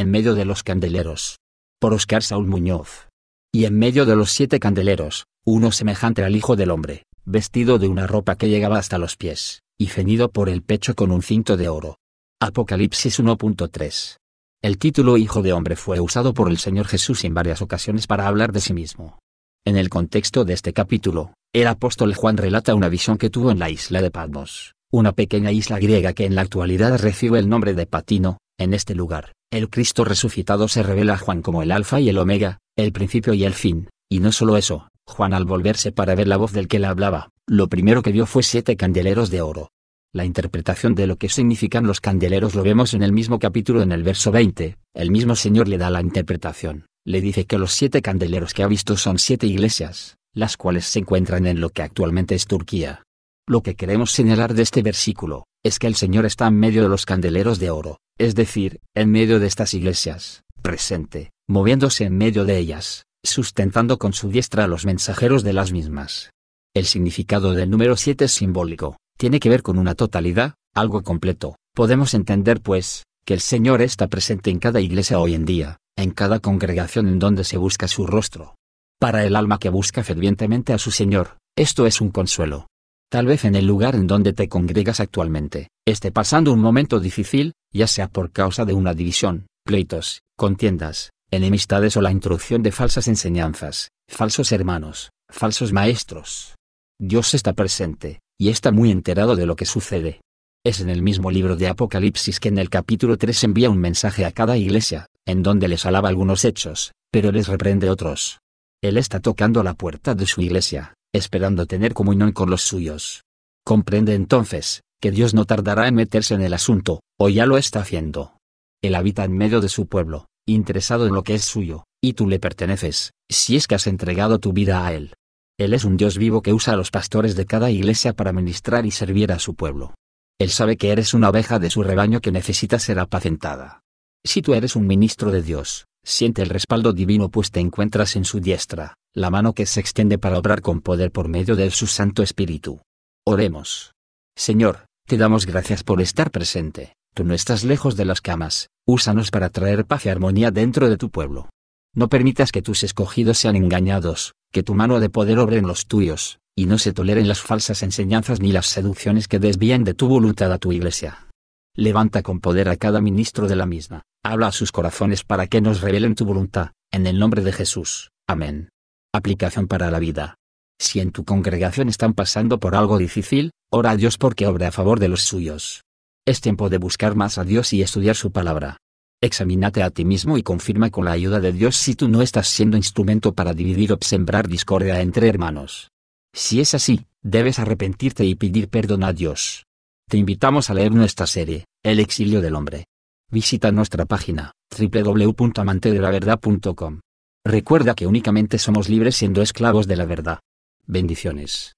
en medio de los candeleros. Por Oscar Saúl Muñoz. Y en medio de los siete candeleros, uno semejante al Hijo del Hombre, vestido de una ropa que llegaba hasta los pies, y ceñido por el pecho con un cinto de oro. Apocalipsis 1.3. El título Hijo de Hombre fue usado por el Señor Jesús en varias ocasiones para hablar de sí mismo. En el contexto de este capítulo, el apóstol Juan relata una visión que tuvo en la isla de Patmos, una pequeña isla griega que en la actualidad recibe el nombre de Patino. En este lugar, el Cristo resucitado se revela a Juan como el Alfa y el Omega, el principio y el fin, y no solo eso, Juan al volverse para ver la voz del que le hablaba, lo primero que vio fue siete candeleros de oro. La interpretación de lo que significan los candeleros lo vemos en el mismo capítulo en el verso 20, el mismo Señor le da la interpretación le dice que los siete candeleros que ha visto son siete iglesias, las cuales se encuentran en lo que actualmente es Turquía. Lo que queremos señalar de este versículo, es que el Señor está en medio de los candeleros de oro, es decir, en medio de estas iglesias, presente, moviéndose en medio de ellas, sustentando con su diestra a los mensajeros de las mismas. El significado del número 7 es simbólico, tiene que ver con una totalidad, algo completo. Podemos entender pues, que el Señor está presente en cada iglesia hoy en día, en cada congregación en donde se busca su rostro. Para el alma que busca fervientemente a su Señor, esto es un consuelo. Tal vez en el lugar en donde te congregas actualmente, esté pasando un momento difícil, ya sea por causa de una división, pleitos, contiendas, enemistades o la introducción de falsas enseñanzas, falsos hermanos, falsos maestros. Dios está presente, y está muy enterado de lo que sucede. Es en el mismo libro de Apocalipsis que en el capítulo 3 envía un mensaje a cada iglesia, en donde les alaba algunos hechos, pero les reprende otros. Él está tocando la puerta de su iglesia, esperando tener comunión con los suyos. Comprende entonces, que Dios no tardará en meterse en el asunto, o ya lo está haciendo. Él habita en medio de su pueblo, interesado en lo que es suyo, y tú le perteneces, si es que has entregado tu vida a Él. Él es un Dios vivo que usa a los pastores de cada iglesia para ministrar y servir a su pueblo. Él sabe que eres una oveja de su rebaño que necesita ser apacentada. Si tú eres un ministro de Dios, siente el respaldo divino pues te encuentras en su diestra, la mano que se extiende para obrar con poder por medio de su Santo Espíritu. Oremos. Señor, te damos gracias por estar presente, tú no estás lejos de las camas, úsanos para traer paz y armonía dentro de tu pueblo. No permitas que tus escogidos sean engañados, que tu mano de poder obre en los tuyos, y no se toleren las falsas enseñanzas ni las seducciones que desvían de tu voluntad a tu iglesia. Levanta con poder a cada ministro de la misma, habla a sus corazones para que nos revelen tu voluntad, en el nombre de Jesús. Amén. Aplicación para la vida. Si en tu congregación están pasando por algo difícil, ora a Dios porque obre a favor de los suyos. Es tiempo de buscar más a Dios y estudiar su palabra. Examínate a ti mismo y confirma con la ayuda de Dios si tú no estás siendo instrumento para dividir o sembrar discordia entre hermanos. Si es así, debes arrepentirte y pedir perdón a Dios. Te invitamos a leer nuestra serie, El exilio del hombre. Visita nuestra página, www.amantedelaverdad.com. Recuerda que únicamente somos libres siendo esclavos de la verdad. Bendiciones.